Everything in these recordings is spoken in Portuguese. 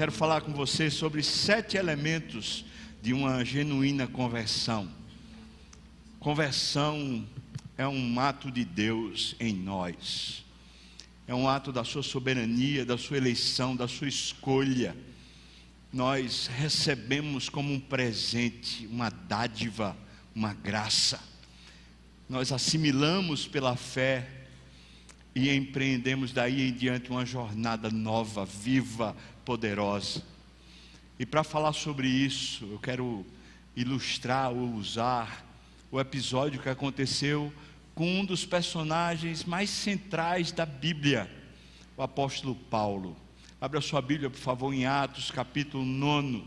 quero falar com você sobre sete elementos de uma genuína conversão. Conversão é um ato de Deus em nós, é um ato da sua soberania, da sua eleição, da sua escolha. Nós recebemos como um presente, uma dádiva, uma graça. Nós assimilamos pela fé e empreendemos daí em diante uma jornada nova, viva, poderosa. E para falar sobre isso, eu quero ilustrar ou usar o episódio que aconteceu com um dos personagens mais centrais da Bíblia, o apóstolo Paulo. Abra sua Bíblia, por favor, em Atos, capítulo 9.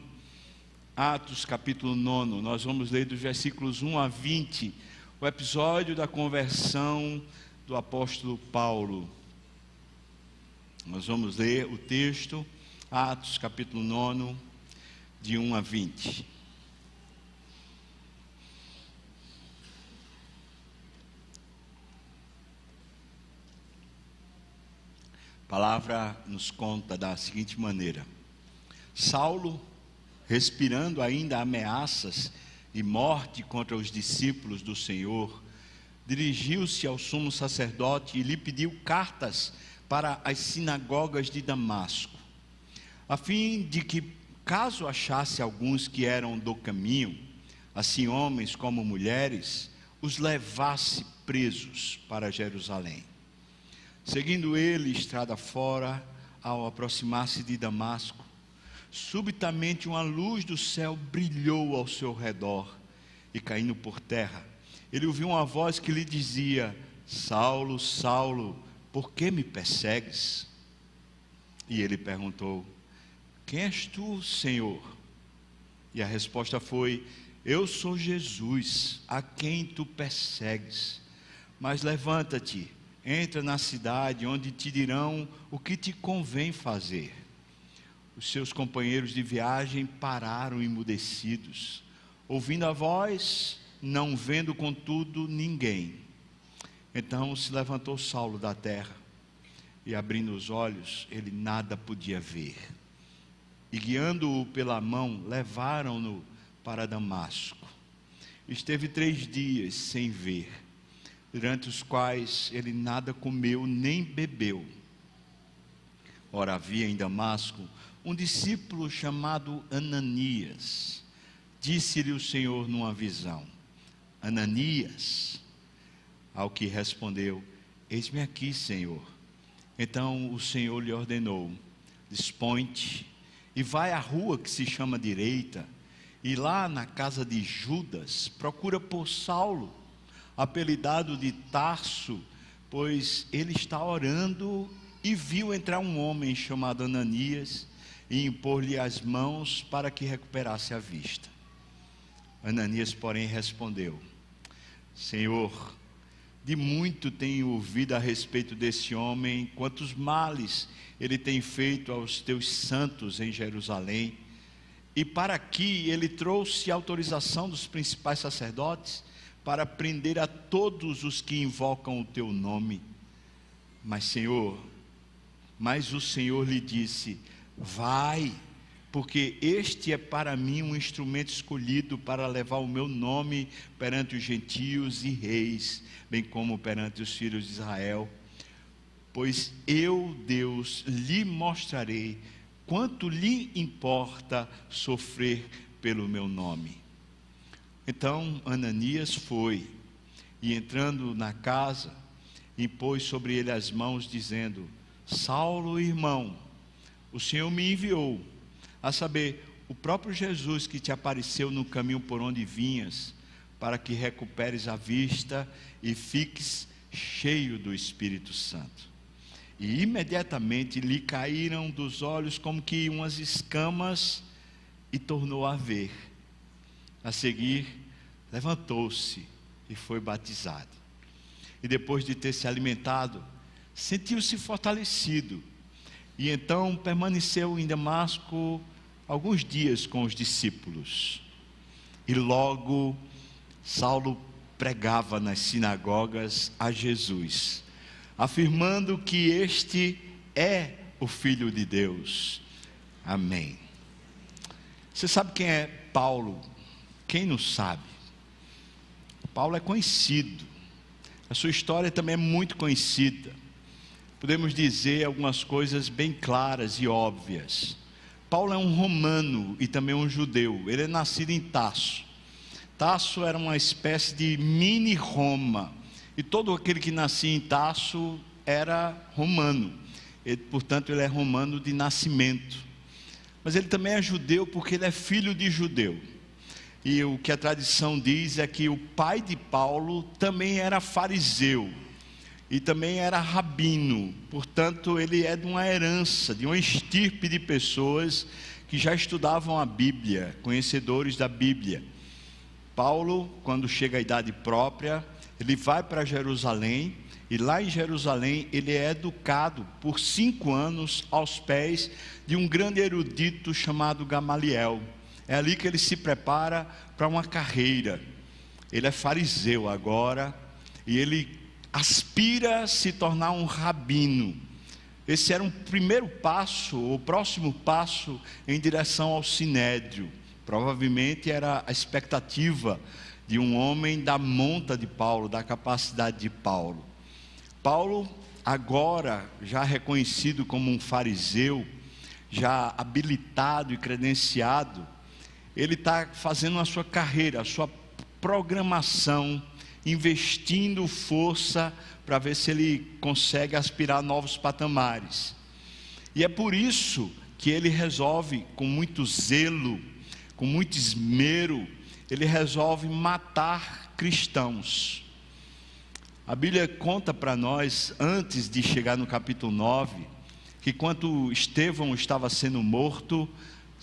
Atos, capítulo 9. Nós vamos ler dos versículos 1 a 20, o episódio da conversão do apóstolo Paulo. Nós vamos ler o texto, Atos, capítulo 9, de 1 a 20. A palavra nos conta da seguinte maneira: Saulo, respirando ainda ameaças e morte contra os discípulos do Senhor, dirigiu-se ao sumo sacerdote e lhe pediu cartas para as sinagogas de Damasco, a fim de que Caso achasse alguns que eram do caminho, assim homens como mulheres, os levasse presos para Jerusalém. Seguindo ele estrada fora, ao aproximar-se de Damasco, subitamente uma luz do céu brilhou ao seu redor e caindo por terra, ele ouviu uma voz que lhe dizia: Saulo, Saulo, por que me persegues? E ele perguntou: quem és tu, Senhor? E a resposta foi: Eu sou Jesus, a quem tu persegues. Mas levanta-te, entra na cidade, onde te dirão o que te convém fazer. Os seus companheiros de viagem pararam emudecidos, ouvindo a voz, não vendo contudo ninguém. Então se levantou Saulo da terra, e abrindo os olhos, ele nada podia ver e guiando-o pela mão, levaram-no para Damasco. Esteve três dias sem ver, durante os quais ele nada comeu nem bebeu. Ora, havia em Damasco um discípulo chamado Ananias. Disse-lhe o Senhor numa visão: Ananias. Ao que respondeu: Eis-me aqui, Senhor. Então o Senhor lhe ordenou: Dispõe-te e vai à rua que se chama direita, e lá na casa de Judas, procura por Saulo, apelidado de Tarso, pois ele está orando e viu entrar um homem chamado Ananias e impor-lhe as mãos para que recuperasse a vista. Ananias, porém, respondeu: Senhor, de muito tenho ouvido a respeito desse homem, quantos males ele tem feito aos teus santos em Jerusalém. E para aqui ele trouxe autorização dos principais sacerdotes para prender a todos os que invocam o teu nome. Mas, Senhor, mas o Senhor lhe disse: Vai porque este é para mim um instrumento escolhido para levar o meu nome perante os gentios e reis, bem como perante os filhos de Israel. Pois eu, Deus, lhe mostrarei quanto lhe importa sofrer pelo meu nome. Então Ananias foi, e entrando na casa, impôs sobre ele as mãos, dizendo: Saulo, irmão, o Senhor me enviou a saber, o próprio Jesus que te apareceu no caminho por onde vinhas, para que recuperes a vista e fiques cheio do Espírito Santo. E imediatamente lhe caíram dos olhos como que umas escamas e tornou a ver. A seguir, levantou-se e foi batizado. E depois de ter se alimentado, sentiu-se fortalecido. E então permaneceu em Damasco alguns dias com os discípulos. E logo Saulo pregava nas sinagogas a Jesus, afirmando que este é o Filho de Deus. Amém. Você sabe quem é Paulo? Quem não sabe? Paulo é conhecido. A sua história também é muito conhecida. Podemos dizer algumas coisas bem claras e óbvias. Paulo é um romano e também um judeu. Ele é nascido em Tasso. Tasso era uma espécie de mini Roma. E todo aquele que nascia em Tasso era romano. Portanto, ele é romano de nascimento. Mas ele também é judeu porque ele é filho de judeu. E o que a tradição diz é que o pai de Paulo também era fariseu e também era rabino. Portanto, ele é de uma herança, de uma estirpe de pessoas que já estudavam a Bíblia, conhecedores da Bíblia. Paulo, quando chega à idade própria, ele vai para Jerusalém e lá em Jerusalém ele é educado por cinco anos aos pés de um grande erudito chamado Gamaliel. É ali que ele se prepara para uma carreira. Ele é fariseu agora e ele aspira a se tornar um rabino. Esse era um primeiro passo, o próximo passo em direção ao sinédrio. Provavelmente era a expectativa de um homem da monta de Paulo, da capacidade de Paulo. Paulo, agora já reconhecido como um fariseu, já habilitado e credenciado, ele está fazendo a sua carreira, a sua programação, investindo força para ver se ele consegue aspirar novos patamares. E é por isso que ele resolve, com muito zelo, com muito esmero, ele resolve matar cristãos. A Bíblia conta para nós, antes de chegar no capítulo 9, que quando Estevão estava sendo morto,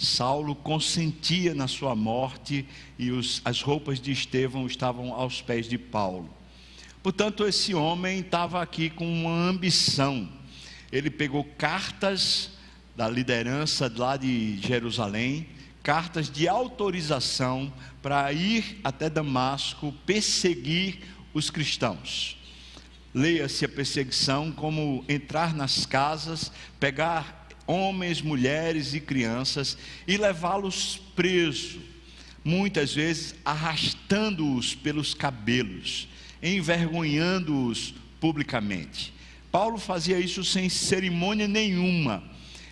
Saulo consentia na sua morte e os, as roupas de Estevão estavam aos pés de Paulo. Portanto, esse homem estava aqui com uma ambição. Ele pegou cartas da liderança lá de Jerusalém, cartas de autorização para ir até Damasco perseguir os cristãos. Leia-se a perseguição como entrar nas casas, pegar homens, mulheres e crianças e levá-los presos, muitas vezes arrastando-os pelos cabelos, envergonhando-os publicamente. Paulo fazia isso sem cerimônia nenhuma.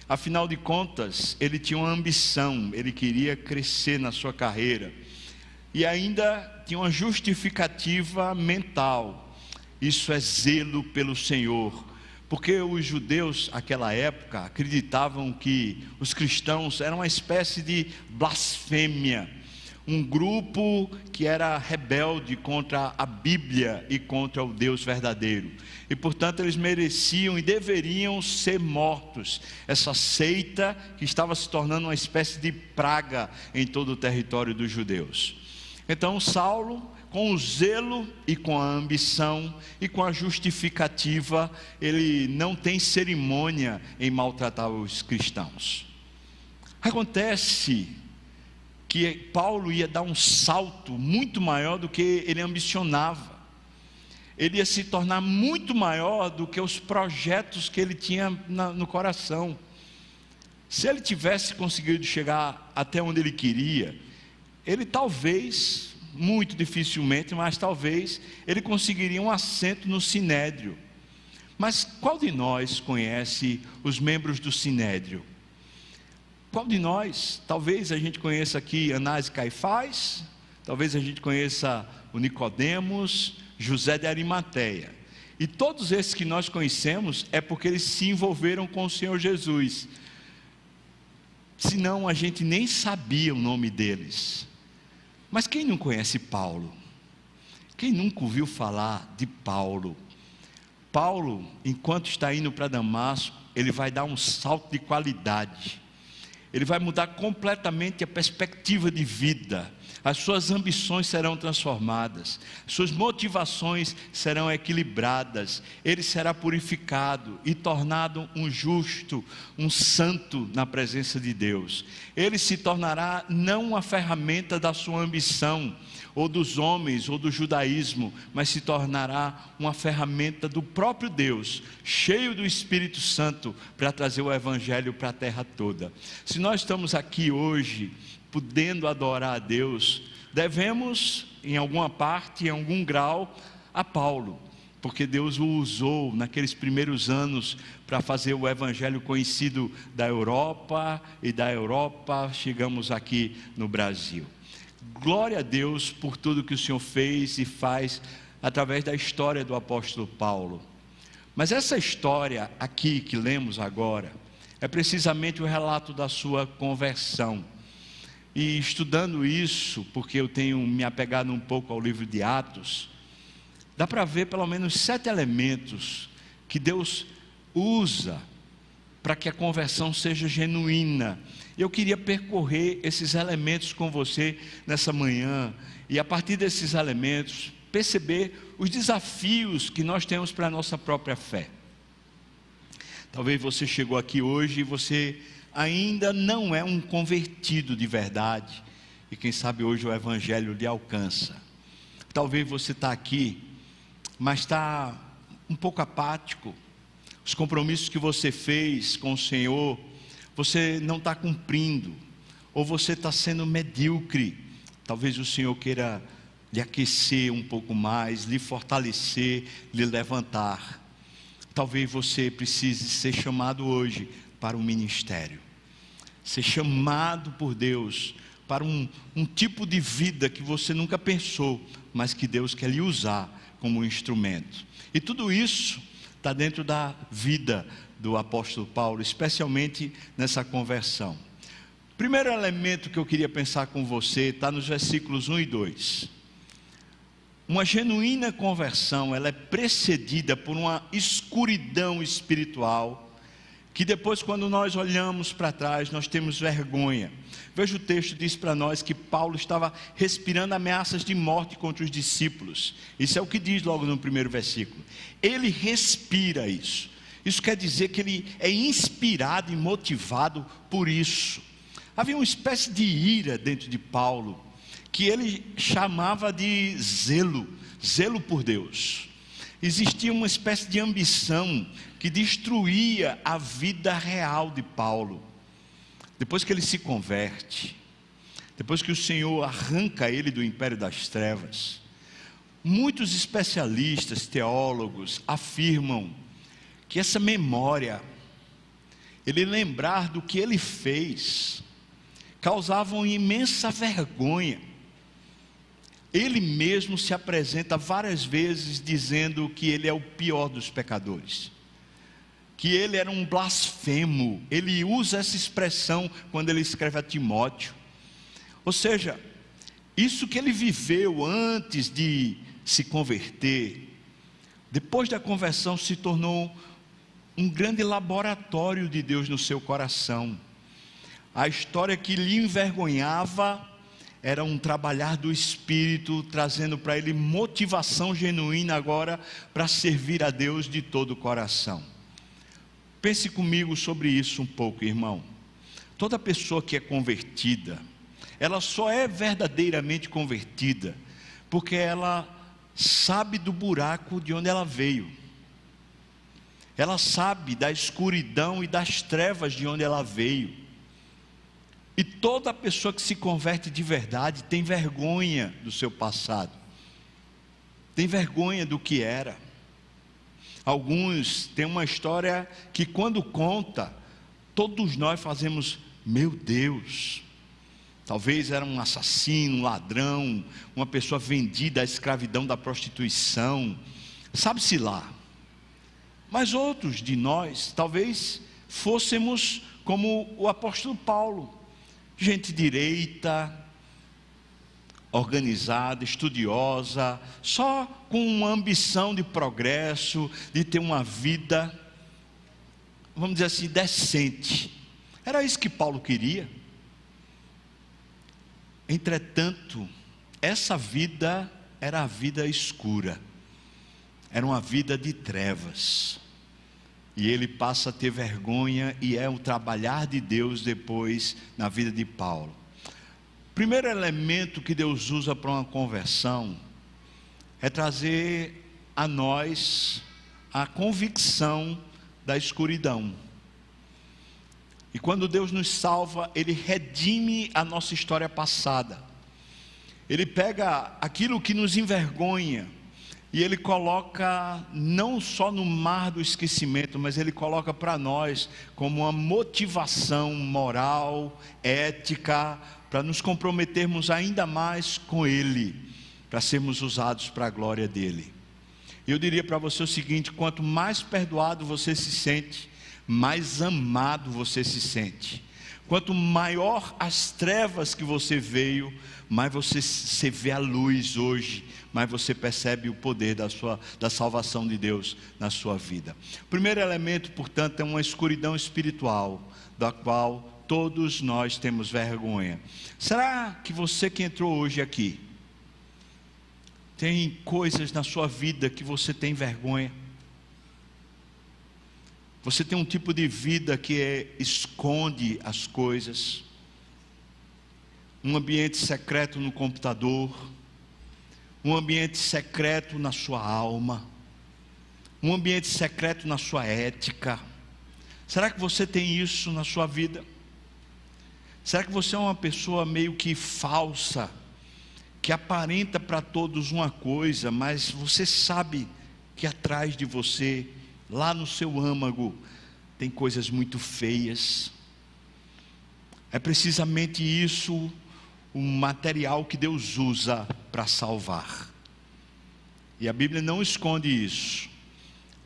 Afinal de contas, ele tinha uma ambição, ele queria crescer na sua carreira. E ainda tinha uma justificativa mental. Isso é zelo pelo Senhor. Porque os judeus, naquela época, acreditavam que os cristãos eram uma espécie de blasfêmia, um grupo que era rebelde contra a Bíblia e contra o Deus verdadeiro. E, portanto, eles mereciam e deveriam ser mortos. Essa seita que estava se tornando uma espécie de praga em todo o território dos judeus. Então, Saulo, com o zelo e com a ambição e com a justificativa, ele não tem cerimônia em maltratar os cristãos. Acontece que Paulo ia dar um salto muito maior do que ele ambicionava. Ele ia se tornar muito maior do que os projetos que ele tinha no coração. Se ele tivesse conseguido chegar até onde ele queria, ele talvez, muito dificilmente, mas talvez, ele conseguiria um assento no sinédrio. Mas qual de nós conhece os membros do sinédrio? Qual de nós? Talvez a gente conheça aqui Anás e Caifás, talvez a gente conheça o Nicodemos, José de Arimateia. E todos esses que nós conhecemos é porque eles se envolveram com o Senhor Jesus. Senão a gente nem sabia o nome deles. Mas quem não conhece Paulo? Quem nunca ouviu falar de Paulo? Paulo, enquanto está indo para Damasco, ele vai dar um salto de qualidade. Ele vai mudar completamente a perspectiva de vida. as suas ambições serão transformadas, suas motivações serão equilibradas, ele será purificado e tornado um justo, um santo na presença de Deus. Ele se tornará não uma ferramenta da sua ambição, ou dos homens, ou do judaísmo, mas se tornará uma ferramenta do próprio Deus, cheio do Espírito Santo, para trazer o Evangelho para a terra toda. Se nós estamos aqui hoje, podendo adorar a Deus, devemos, em alguma parte, em algum grau, a Paulo, porque Deus o usou naqueles primeiros anos para fazer o evangelho conhecido da Europa e da Europa chegamos aqui no Brasil. Glória a Deus por tudo que o Senhor fez e faz através da história do apóstolo Paulo. Mas essa história aqui que lemos agora é precisamente o relato da sua conversão. E estudando isso, porque eu tenho me apegado um pouco ao livro de Atos, dá para ver pelo menos sete elementos que Deus usa para que a conversão seja genuína eu queria percorrer esses elementos com você nessa manhã e a partir desses elementos perceber os desafios que nós temos para a nossa própria fé. Talvez você chegou aqui hoje e você ainda não é um convertido de verdade, e quem sabe hoje o Evangelho lhe alcança. Talvez você está aqui, mas está um pouco apático, os compromissos que você fez com o Senhor você não está cumprindo, ou você está sendo medíocre. Talvez o Senhor queira lhe aquecer um pouco mais, lhe fortalecer, lhe levantar. Talvez você precise ser chamado hoje para o um ministério, ser chamado por Deus para um, um tipo de vida que você nunca pensou, mas que Deus quer lhe usar como um instrumento. E tudo isso está dentro da vida do apóstolo Paulo, especialmente nessa conversão. Primeiro elemento que eu queria pensar com você está nos versículos 1 e 2. Uma genuína conversão, ela é precedida por uma escuridão espiritual que depois, quando nós olhamos para trás, nós temos vergonha. Veja o texto diz para nós que Paulo estava respirando ameaças de morte contra os discípulos. Isso é o que diz logo no primeiro versículo. Ele respira isso. Isso quer dizer que ele é inspirado e motivado por isso. Havia uma espécie de ira dentro de Paulo, que ele chamava de zelo, zelo por Deus. Existia uma espécie de ambição que destruía a vida real de Paulo. Depois que ele se converte, depois que o Senhor arranca ele do império das trevas, muitos especialistas, teólogos afirmam que essa memória, ele lembrar do que ele fez, causava uma imensa vergonha. Ele mesmo se apresenta várias vezes dizendo que ele é o pior dos pecadores, que ele era um blasfemo. Ele usa essa expressão quando ele escreve a Timóteo. Ou seja, isso que ele viveu antes de se converter, depois da conversão se tornou um grande laboratório de Deus no seu coração. A história que lhe envergonhava era um trabalhar do Espírito, trazendo para ele motivação genuína agora para servir a Deus de todo o coração. Pense comigo sobre isso um pouco, irmão. Toda pessoa que é convertida, ela só é verdadeiramente convertida porque ela sabe do buraco de onde ela veio ela sabe da escuridão e das trevas de onde ela veio. E toda pessoa que se converte de verdade tem vergonha do seu passado, tem vergonha do que era. Alguns têm uma história que, quando conta, todos nós fazemos, meu Deus, talvez era um assassino, um ladrão, uma pessoa vendida à escravidão da prostituição, sabe-se lá. Mas outros de nós, talvez fôssemos como o apóstolo Paulo, gente direita, organizada, estudiosa, só com uma ambição de progresso, de ter uma vida, vamos dizer assim, decente. Era isso que Paulo queria. Entretanto, essa vida era a vida escura, era uma vida de trevas. E ele passa a ter vergonha, e é o trabalhar de Deus depois na vida de Paulo. Primeiro elemento que Deus usa para uma conversão é trazer a nós a convicção da escuridão. E quando Deus nos salva, Ele redime a nossa história passada. Ele pega aquilo que nos envergonha e Ele coloca não só no mar do esquecimento, mas Ele coloca para nós como uma motivação moral, ética, para nos comprometermos ainda mais com Ele, para sermos usados para a glória dEle. Eu diria para você o seguinte: quanto mais perdoado você se sente, mais amado você se sente. Quanto maior as trevas que você veio, mais você, vê a luz hoje, mais você percebe o poder da, sua, da salvação de Deus na sua vida. O primeiro elemento, portanto, é uma escuridão espiritual, da qual todos nós temos vergonha. Será que você que entrou hoje aqui, tem coisas na sua vida que você tem vergonha? Você tem um tipo de vida que é, esconde as coisas, um ambiente secreto no computador, um ambiente secreto na sua alma, um ambiente secreto na sua ética. Será que você tem isso na sua vida? Será que você é uma pessoa meio que falsa, que aparenta para todos uma coisa, mas você sabe que atrás de você, lá no seu âmago, tem coisas muito feias? É precisamente isso o material que Deus usa para salvar. E a Bíblia não esconde isso,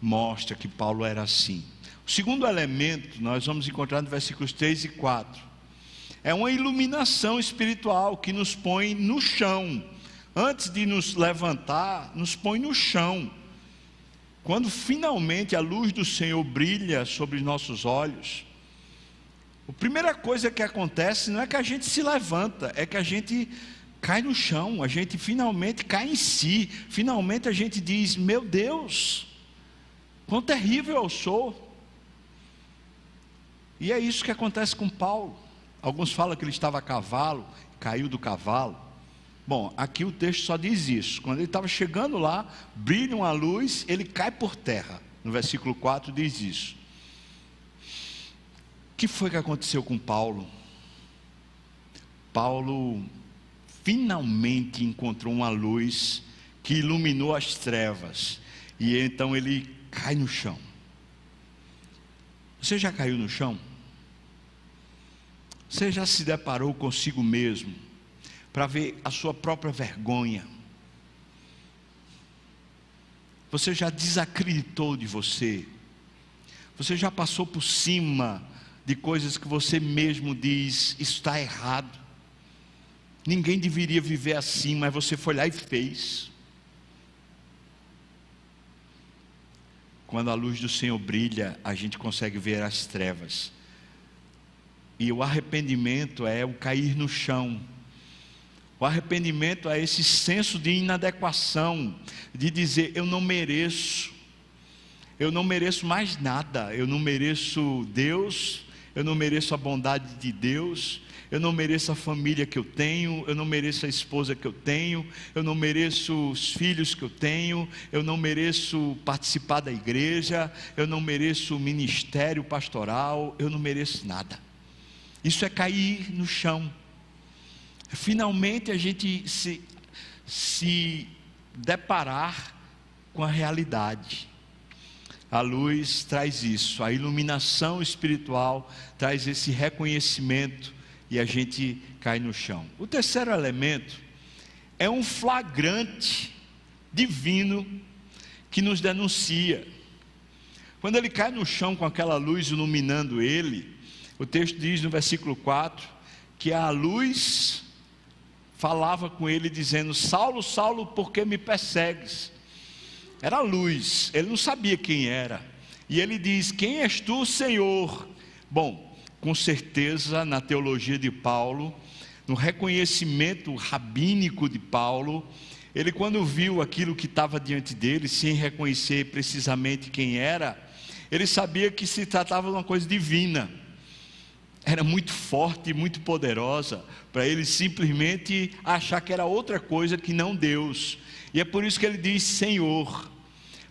mostra que Paulo era assim. O segundo elemento nós vamos encontrar no versículos 3 e 4 é uma iluminação espiritual que nos põe no chão. Antes de nos levantar, nos põe no chão. Quando finalmente a luz do Senhor brilha sobre nossos olhos, a primeira coisa que acontece não é que a gente se levanta, é que a gente cai no chão, a gente finalmente cai em si, finalmente a gente diz: Meu Deus, quão terrível eu sou. E é isso que acontece com Paulo. Alguns falam que ele estava a cavalo, caiu do cavalo. Bom, aqui o texto só diz isso. Quando ele estava chegando lá, brilha uma luz, ele cai por terra. No versículo 4 diz isso. O que foi que aconteceu com Paulo? Paulo finalmente encontrou uma luz que iluminou as trevas. E então ele cai no chão. Você já caiu no chão? Você já se deparou consigo mesmo para ver a sua própria vergonha? Você já desacreditou de você? Você já passou por cima de coisas que você mesmo diz está errado? Ninguém deveria viver assim, mas você foi lá e fez. Quando a luz do Senhor brilha, a gente consegue ver as trevas e o arrependimento é o cair no chão. O arrependimento é esse senso de inadequação, de dizer: eu não mereço, eu não mereço mais nada, eu não mereço Deus, eu não mereço a bondade de Deus, eu não mereço a família que eu tenho, eu não mereço a esposa que eu tenho, eu não mereço os filhos que eu tenho, eu não mereço participar da igreja, eu não mereço o ministério pastoral, eu não mereço nada. Isso é cair no chão. Finalmente a gente se, se deparar com a realidade. A luz traz isso, a iluminação espiritual traz esse reconhecimento e a gente cai no chão. O terceiro elemento é um flagrante divino que nos denuncia. Quando ele cai no chão com aquela luz iluminando ele, o texto diz no versículo 4 que a luz falava com ele dizendo: Saulo, Saulo, por que me persegues? Era luz, ele não sabia quem era. E ele diz: Quem és tu, Senhor? Bom, com certeza, na teologia de Paulo, no reconhecimento rabínico de Paulo, ele, quando viu aquilo que estava diante dele, sem reconhecer precisamente quem era, ele sabia que se tratava de uma coisa divina. Era muito forte e muito poderosa para ele simplesmente achar que era outra coisa que não Deus. E é por isso que ele diz Senhor.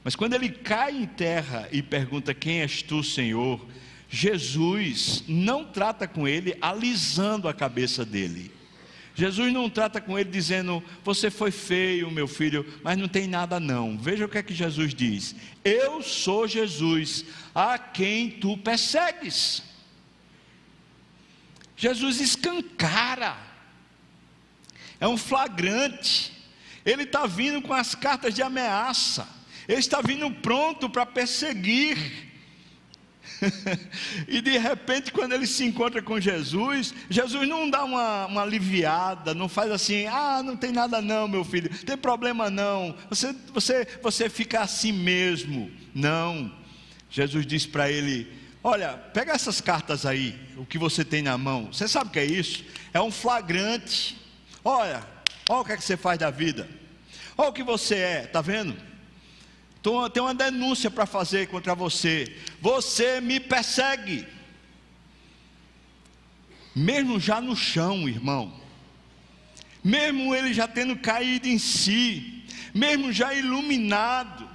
Mas quando ele cai em terra e pergunta: Quem és tu, Senhor? Jesus não trata com ele alisando a cabeça dele. Jesus não trata com ele dizendo: Você foi feio, meu filho, mas não tem nada não. Veja o que é que Jesus diz: Eu sou Jesus, a quem tu persegues. Jesus escancara, é um flagrante. Ele está vindo com as cartas de ameaça, ele está vindo pronto para perseguir. e de repente, quando ele se encontra com Jesus, Jesus não dá uma, uma, aliviada, não faz assim, ah, não tem nada não, meu filho, tem problema não, você, você, você fica assim mesmo. Não. Jesus diz para ele: Olha, pega essas cartas aí, o que você tem na mão. Você sabe o que é isso? É um flagrante. Olha, olha o que é que você faz da vida. Olha o que você é, tá vendo? Tem uma denúncia para fazer contra você. Você me persegue. Mesmo já no chão, irmão. Mesmo ele já tendo caído em si. Mesmo já iluminado.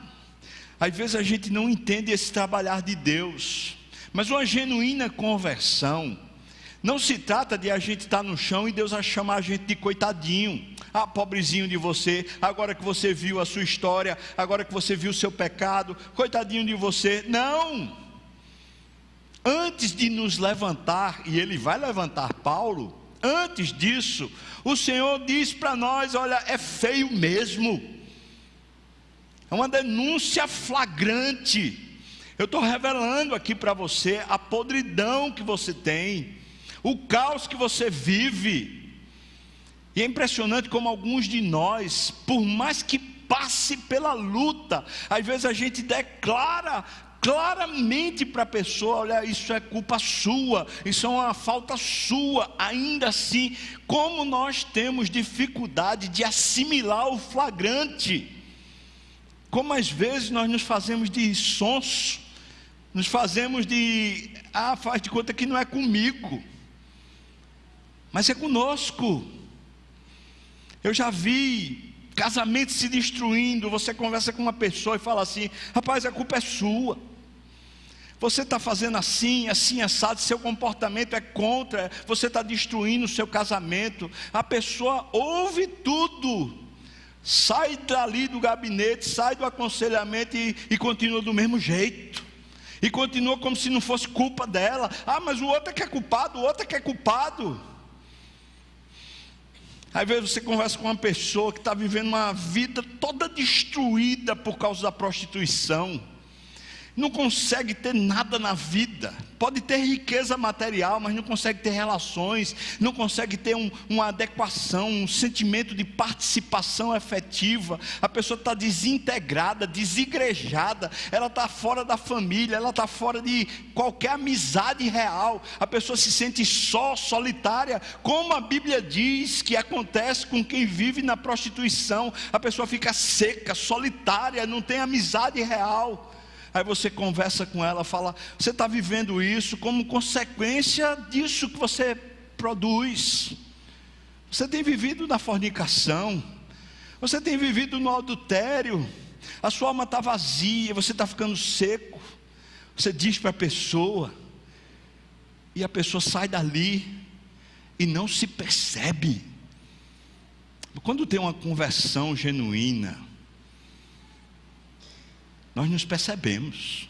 Às vezes a gente não entende esse trabalhar de Deus. Mas uma genuína conversão. Não se trata de a gente estar no chão e Deus chamar a gente de coitadinho ah, pobrezinho de você, agora que você viu a sua história, agora que você viu o seu pecado, coitadinho de você. Não! Antes de nos levantar, e ele vai levantar Paulo, antes disso, o Senhor diz para nós: olha, é feio mesmo, é uma denúncia flagrante. Eu estou revelando aqui para você a podridão que você tem, o caos que você vive. E é impressionante como alguns de nós, por mais que passe pela luta, às vezes a gente declara claramente para a pessoa: olha, isso é culpa sua, isso é uma falta sua. Ainda assim, como nós temos dificuldade de assimilar o flagrante, como às vezes nós nos fazemos de sonso, nos fazemos de, ah, faz de conta que não é comigo, mas é conosco. Eu já vi casamentos se destruindo. Você conversa com uma pessoa e fala assim: rapaz, a culpa é sua. Você está fazendo assim, assim, assado, seu comportamento é contra, você está destruindo o seu casamento. A pessoa ouve tudo, sai dali do gabinete, sai do aconselhamento e, e continua do mesmo jeito. E continua como se não fosse culpa dela. Ah, mas o outro é que é culpado, o outro é que é culpado. Às vezes você conversa com uma pessoa que está vivendo uma vida toda destruída por causa da prostituição não consegue ter nada na vida, pode ter riqueza material, mas não consegue ter relações, não consegue ter um, uma adequação, um sentimento de participação efetiva. A pessoa está desintegrada, desigrejada, ela está fora da família, ela está fora de qualquer amizade real. A pessoa se sente só, solitária, como a Bíblia diz que acontece com quem vive na prostituição. A pessoa fica seca, solitária, não tem amizade real. Aí você conversa com ela, fala: você está vivendo isso como consequência disso que você produz. Você tem vivido na fornicação, você tem vivido no adultério, a sua alma está vazia, você está ficando seco. Você diz para a pessoa, e a pessoa sai dali e não se percebe. Quando tem uma conversão genuína, nós nos percebemos.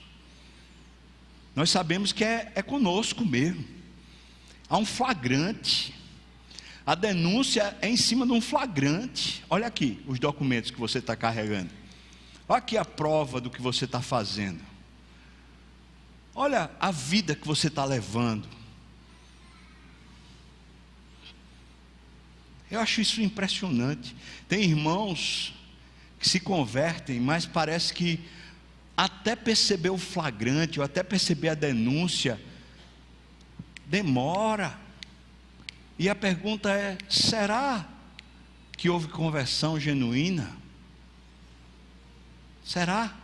Nós sabemos que é, é conosco mesmo. Há um flagrante. A denúncia é em cima de um flagrante. Olha aqui os documentos que você está carregando. Olha aqui a prova do que você está fazendo. Olha a vida que você está levando. Eu acho isso impressionante. Tem irmãos que se convertem, mas parece que até perceber o flagrante, ou até perceber a denúncia, demora. E a pergunta é: será que houve conversão genuína? Será?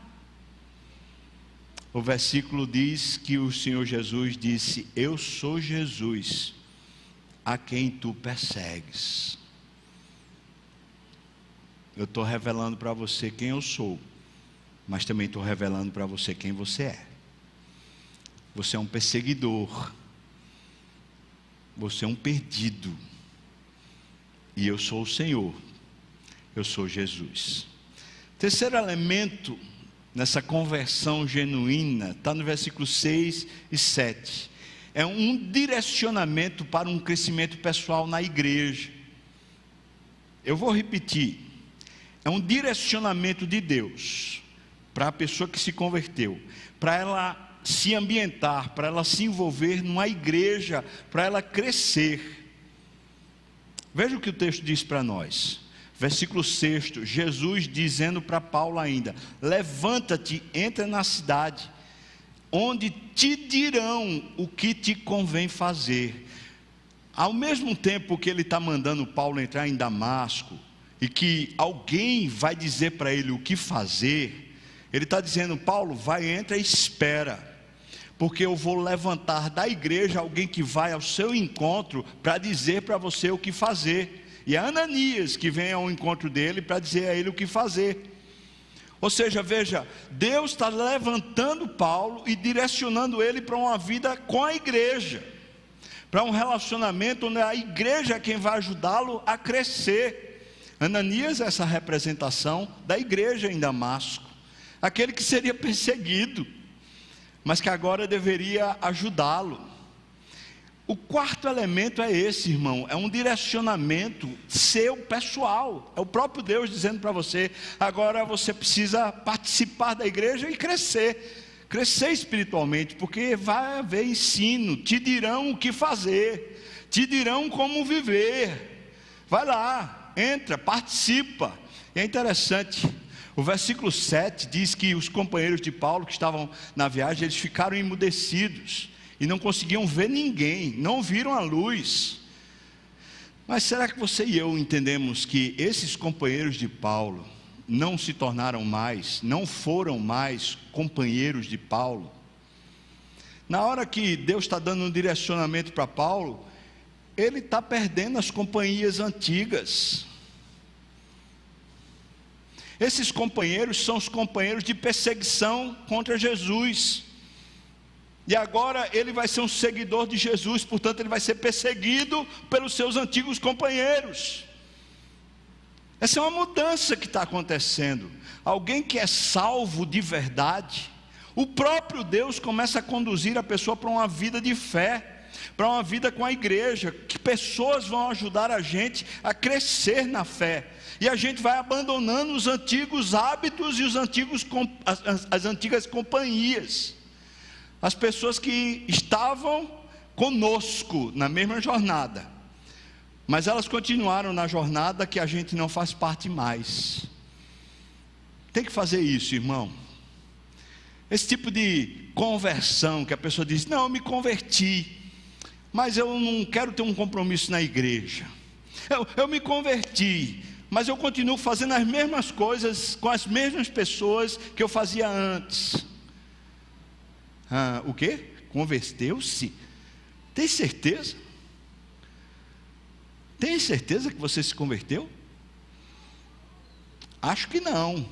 O versículo diz que o Senhor Jesus disse: Eu sou Jesus, a quem tu persegues. Eu estou revelando para você quem eu sou, mas também estou revelando para você quem você é. Você é um perseguidor, você é um perdido, e eu sou o Senhor, eu sou Jesus. Terceiro elemento nessa conversão genuína, está no versículo 6 e 7. É um direcionamento para um crescimento pessoal na igreja. Eu vou repetir. É um direcionamento de Deus para a pessoa que se converteu, para ela se ambientar, para ela se envolver numa igreja, para ela crescer. Veja o que o texto diz para nós. Versículo 6, Jesus dizendo para Paulo ainda: Levanta-te, entra na cidade, onde te dirão o que te convém fazer. Ao mesmo tempo que ele está mandando Paulo entrar em Damasco, e que alguém vai dizer para ele o que fazer, ele está dizendo: Paulo, vai, entra e espera, porque eu vou levantar da igreja alguém que vai ao seu encontro para dizer para você o que fazer. E é Ananias que vem ao encontro dele para dizer a ele o que fazer. Ou seja, veja, Deus está levantando Paulo e direcionando ele para uma vida com a igreja, para um relacionamento onde a igreja é quem vai ajudá-lo a crescer. Ananias é essa representação da igreja em Damasco, aquele que seria perseguido, mas que agora deveria ajudá-lo. O quarto elemento é esse, irmão, é um direcionamento seu pessoal. É o próprio Deus dizendo para você: agora você precisa participar da igreja e crescer, crescer espiritualmente, porque vai haver ensino, te dirão o que fazer, te dirão como viver. Vai lá, entra, participa. E é interessante, o versículo 7 diz que os companheiros de Paulo que estavam na viagem, eles ficaram emudecidos e não conseguiam ver ninguém, não viram a luz. Mas será que você e eu entendemos que esses companheiros de Paulo não se tornaram mais, não foram mais companheiros de Paulo? Na hora que Deus está dando um direcionamento para Paulo, ele está perdendo as companhias antigas. Esses companheiros são os companheiros de perseguição contra Jesus. E agora ele vai ser um seguidor de Jesus, portanto, ele vai ser perseguido pelos seus antigos companheiros. Essa é uma mudança que está acontecendo. Alguém que é salvo de verdade, o próprio Deus começa a conduzir a pessoa para uma vida de fé, para uma vida com a igreja, que pessoas vão ajudar a gente a crescer na fé. E a gente vai abandonando os antigos hábitos e os antigos, as, as antigas companhias as pessoas que estavam conosco na mesma jornada, mas elas continuaram na jornada que a gente não faz parte mais. Tem que fazer isso, irmão. Esse tipo de conversão que a pessoa diz: Não, eu me converti, mas eu não quero ter um compromisso na igreja. Eu, eu me converti, mas eu continuo fazendo as mesmas coisas com as mesmas pessoas que eu fazia antes ah, o que? Converteu-se? Tem certeza? Tem certeza que você se converteu? Acho que não.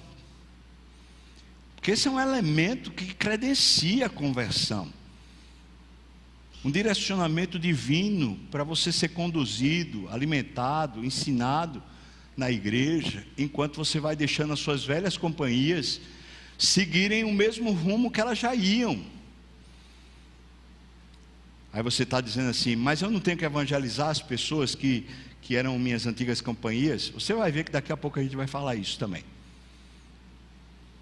Porque esse é um elemento que credencia a conversão. Um direcionamento divino para você ser conduzido, alimentado, ensinado na igreja, enquanto você vai deixando as suas velhas companhias seguirem o mesmo rumo que elas já iam. Aí você está dizendo assim, mas eu não tenho que evangelizar as pessoas que, que eram minhas antigas companhias. Você vai ver que daqui a pouco a gente vai falar isso também.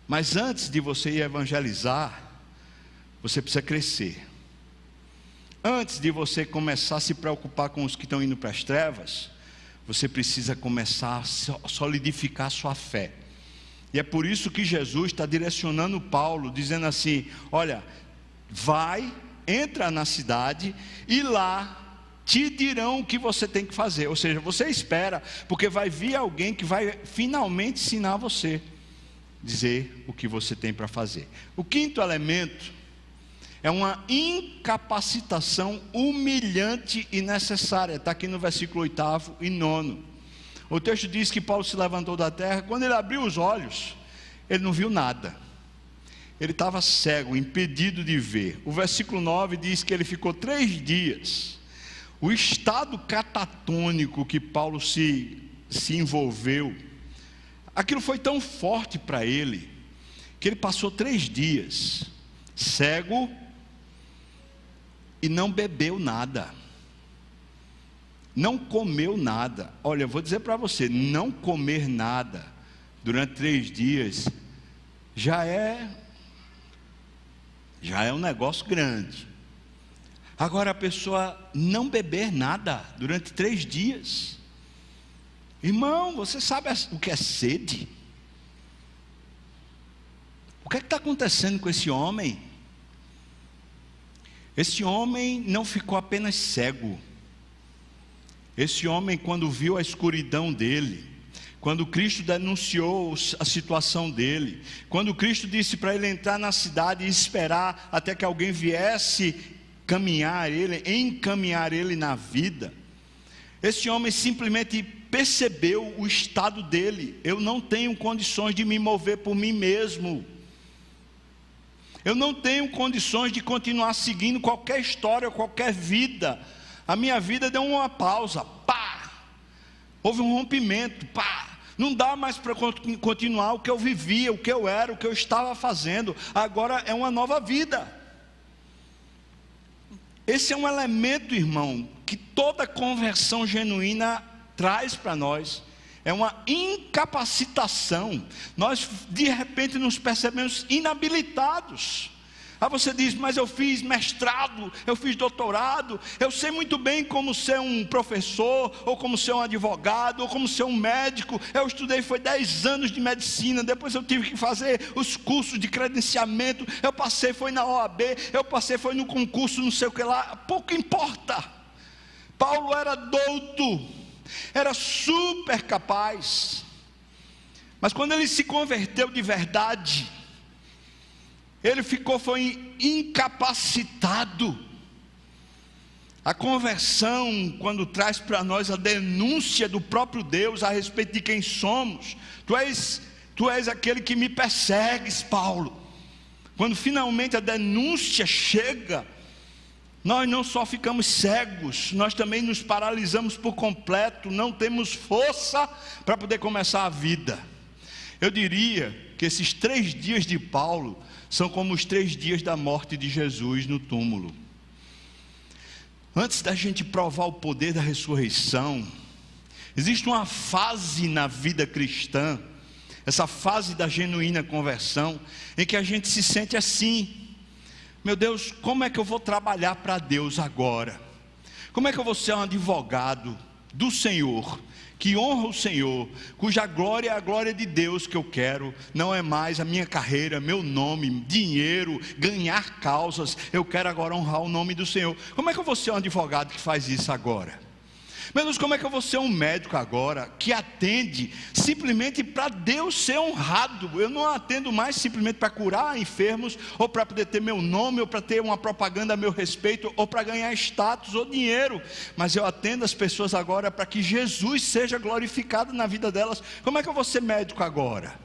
Mas antes de você ir evangelizar, você precisa crescer. Antes de você começar a se preocupar com os que estão indo para as trevas, você precisa começar a solidificar sua fé. E é por isso que Jesus está direcionando Paulo, dizendo assim: olha, vai entra na cidade e lá te dirão o que você tem que fazer. Ou seja, você espera, porque vai vir alguém que vai finalmente ensinar você, dizer o que você tem para fazer. O quinto elemento é uma incapacitação humilhante e necessária. Está aqui no versículo 8 e 9. O texto diz que Paulo se levantou da terra, quando ele abriu os olhos, ele não viu nada. Ele estava cego, impedido de ver. O versículo 9 diz que ele ficou três dias o estado catatônico que Paulo se, se envolveu, aquilo foi tão forte para ele, que ele passou três dias cego e não bebeu nada, não comeu nada. Olha, eu vou dizer para você: não comer nada durante três dias já é já é um negócio grande. Agora a pessoa não beber nada durante três dias. Irmão, você sabe o que é sede? O que é está acontecendo com esse homem? Esse homem não ficou apenas cego. Esse homem, quando viu a escuridão dele, quando Cristo denunciou a situação dele, quando Cristo disse para ele entrar na cidade e esperar até que alguém viesse caminhar ele, encaminhar ele na vida. Esse homem simplesmente percebeu o estado dele. Eu não tenho condições de me mover por mim mesmo. Eu não tenho condições de continuar seguindo qualquer história, qualquer vida. A minha vida deu uma pausa, pá! Houve um rompimento, pá! Não dá mais para continuar o que eu vivia, o que eu era, o que eu estava fazendo. Agora é uma nova vida. Esse é um elemento, irmão, que toda conversão genuína traz para nós. É uma incapacitação. Nós de repente nos percebemos inabilitados. Aí você diz, mas eu fiz mestrado, eu fiz doutorado, eu sei muito bem como ser um professor, ou como ser um advogado, ou como ser um médico. Eu estudei, foi 10 anos de medicina, depois eu tive que fazer os cursos de credenciamento. Eu passei, foi na OAB, eu passei, foi no concurso, não sei o que lá. Pouco importa. Paulo era douto, era super capaz. Mas quando ele se converteu de verdade, ele ficou foi incapacitado. A conversão, quando traz para nós a denúncia do próprio Deus a respeito de quem somos, tu és, tu és aquele que me persegues, Paulo. Quando finalmente a denúncia chega, nós não só ficamos cegos, nós também nos paralisamos por completo, não temos força para poder começar a vida. Eu diria que esses três dias de Paulo são como os três dias da morte de Jesus no túmulo. Antes da gente provar o poder da ressurreição, existe uma fase na vida cristã, essa fase da genuína conversão, em que a gente se sente assim: meu Deus, como é que eu vou trabalhar para Deus agora? Como é que eu vou ser um advogado do Senhor? que honra o Senhor, cuja glória é a glória de Deus que eu quero, não é mais a minha carreira, meu nome, dinheiro, ganhar causas, eu quero agora honrar o nome do Senhor. Como é que eu vou ser um advogado que faz isso agora? Meu Deus, como é que eu vou ser um médico agora que atende simplesmente para Deus ser honrado? Eu não atendo mais simplesmente para curar enfermos, ou para poder ter meu nome, ou para ter uma propaganda a meu respeito, ou para ganhar status ou dinheiro, mas eu atendo as pessoas agora para que Jesus seja glorificado na vida delas. Como é que eu vou ser médico agora?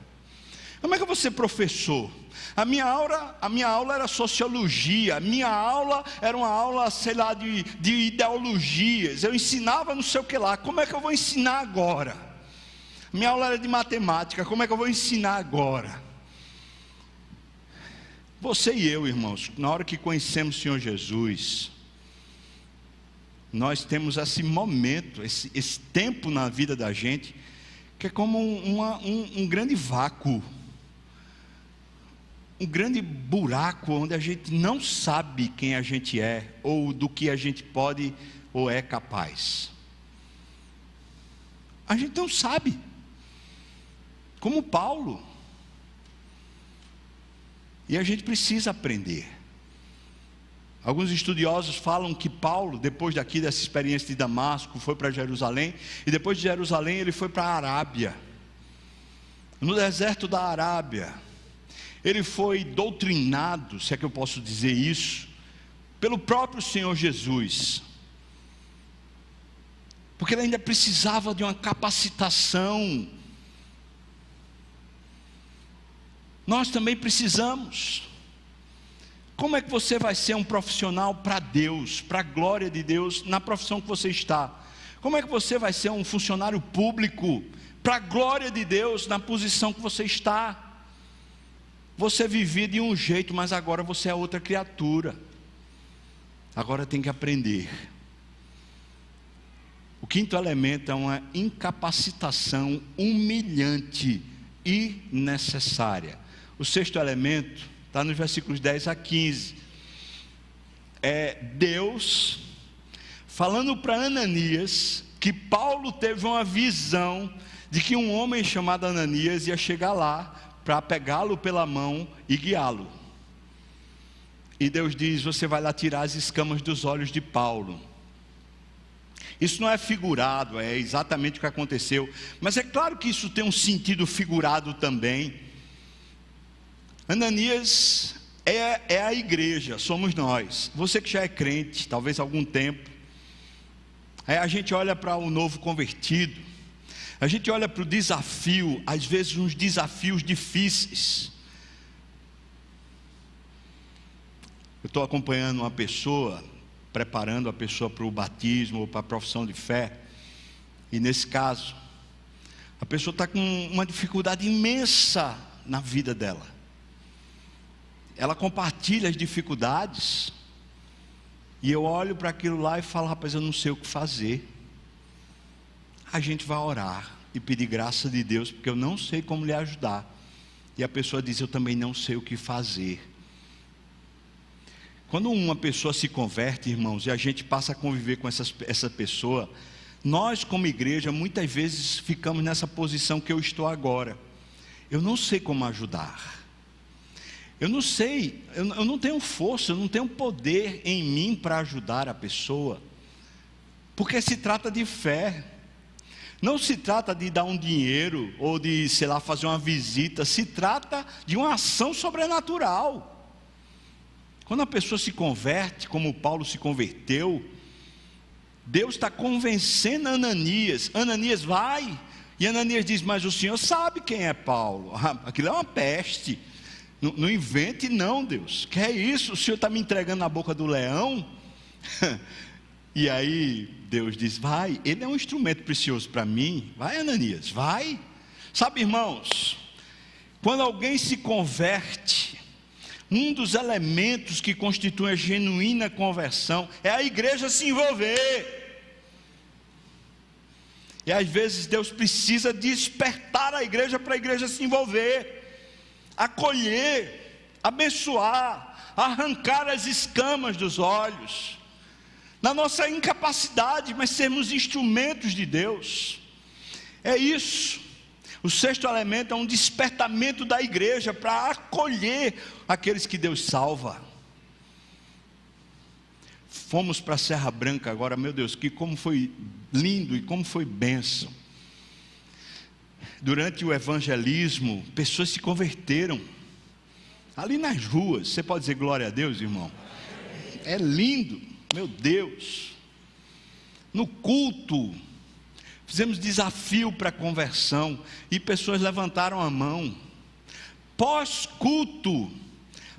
Como é que eu vou ser professor? A minha aula, a minha aula era sociologia, a minha aula era uma aula, sei lá, de, de ideologias. Eu ensinava não sei o que lá. Como é que eu vou ensinar agora? Minha aula era de matemática, como é que eu vou ensinar agora? Você e eu, irmãos, na hora que conhecemos o Senhor Jesus, nós temos esse momento, esse, esse tempo na vida da gente, que é como uma, um, um grande vácuo um grande buraco onde a gente não sabe quem a gente é ou do que a gente pode ou é capaz. A gente não sabe. Como Paulo. E a gente precisa aprender. Alguns estudiosos falam que Paulo, depois daqui dessa experiência de Damasco, foi para Jerusalém, e depois de Jerusalém ele foi para a Arábia. No deserto da Arábia, ele foi doutrinado, se é que eu posso dizer isso, pelo próprio Senhor Jesus. Porque ele ainda precisava de uma capacitação. Nós também precisamos. Como é que você vai ser um profissional para Deus, para a glória de Deus, na profissão que você está? Como é que você vai ser um funcionário público, para a glória de Deus, na posição que você está? Você vivia de um jeito, mas agora você é outra criatura. Agora tem que aprender. O quinto elemento é uma incapacitação humilhante e necessária. O sexto elemento está nos versículos 10 a 15. É Deus falando para Ananias que Paulo teve uma visão de que um homem chamado Ananias ia chegar lá para pegá-lo pela mão e guiá-lo. E Deus diz: Você vai lá tirar as escamas dos olhos de Paulo. Isso não é figurado, é exatamente o que aconteceu. Mas é claro que isso tem um sentido figurado também. Ananias é, é a igreja, somos nós. Você que já é crente, talvez há algum tempo. Aí a gente olha para o novo convertido, a gente olha para o desafio, às vezes uns desafios difíceis. Eu estou acompanhando uma pessoa, preparando a pessoa para o batismo ou para a profissão de fé, e nesse caso, a pessoa está com uma dificuldade imensa na vida dela ela compartilha as dificuldades, e eu olho para aquilo lá e falo, rapaz, eu não sei o que fazer. A gente vai orar e pedir graça de Deus, porque eu não sei como lhe ajudar. E a pessoa diz, eu também não sei o que fazer. Quando uma pessoa se converte, irmãos, e a gente passa a conviver com essas, essa pessoa, nós, como igreja, muitas vezes ficamos nessa posição que eu estou agora. Eu não sei como ajudar. Eu não sei, eu, eu não tenho força, eu não tenho poder em mim para ajudar a pessoa, porque se trata de fé. Não se trata de dar um dinheiro ou de, sei lá, fazer uma visita, se trata de uma ação sobrenatural. Quando a pessoa se converte, como Paulo se converteu, Deus está convencendo Ananias: Ananias, vai. E Ananias diz: Mas o senhor sabe quem é Paulo? Aquilo é uma peste. Não, não invente, não, Deus. Que é isso? O Senhor está me entregando na boca do leão? e aí Deus diz: Vai, ele é um instrumento precioso para mim. Vai, Ananias, vai. Sabe, irmãos, quando alguém se converte, um dos elementos que constitui a genuína conversão é a igreja se envolver. E às vezes Deus precisa despertar a igreja para a igreja se envolver acolher, abençoar, arrancar as escamas dos olhos, na nossa incapacidade, mas sermos instrumentos de Deus. É isso. O sexto elemento é um despertamento da igreja para acolher aqueles que Deus salva. Fomos para a Serra Branca agora, meu Deus, que como foi lindo e como foi benção durante o evangelismo, pessoas se converteram. Ali nas ruas, você pode dizer glória a Deus, irmão? É lindo, meu Deus. No culto, fizemos desafio para conversão e pessoas levantaram a mão. Pós-culto,